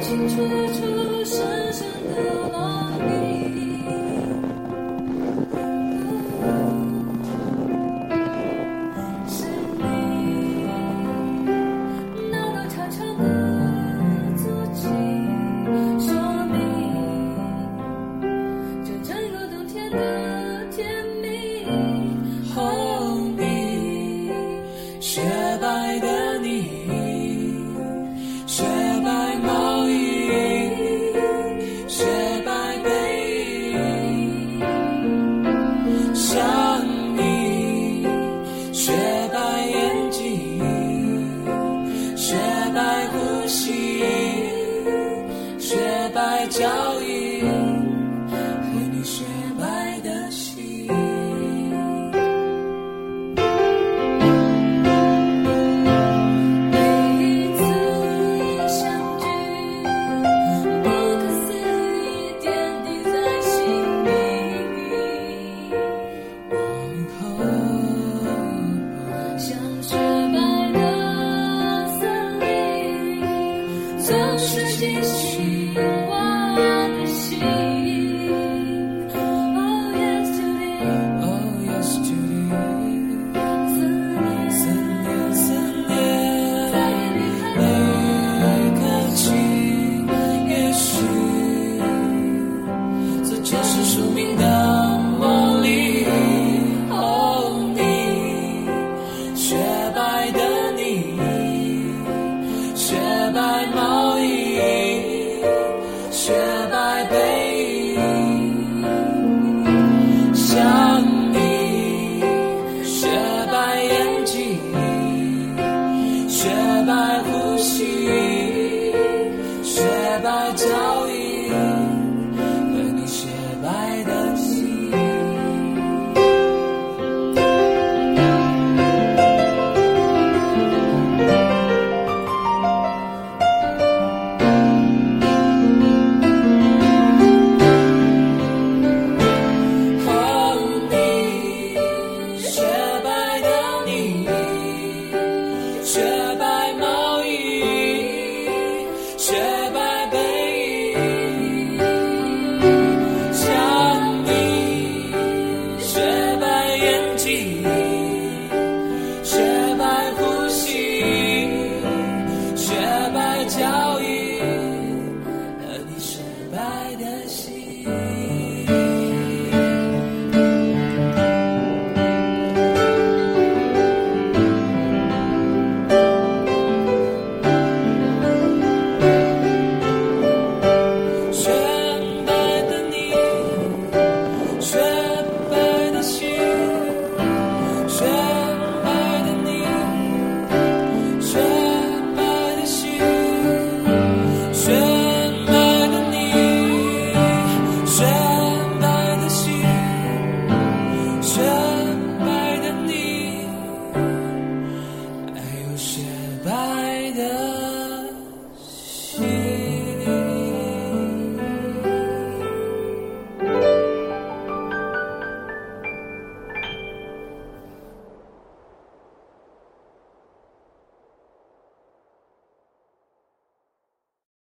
清清楚楚，深深的烙印，是你。那道长长的足迹，说明这整个冬天的甜蜜，总是继续。脚印。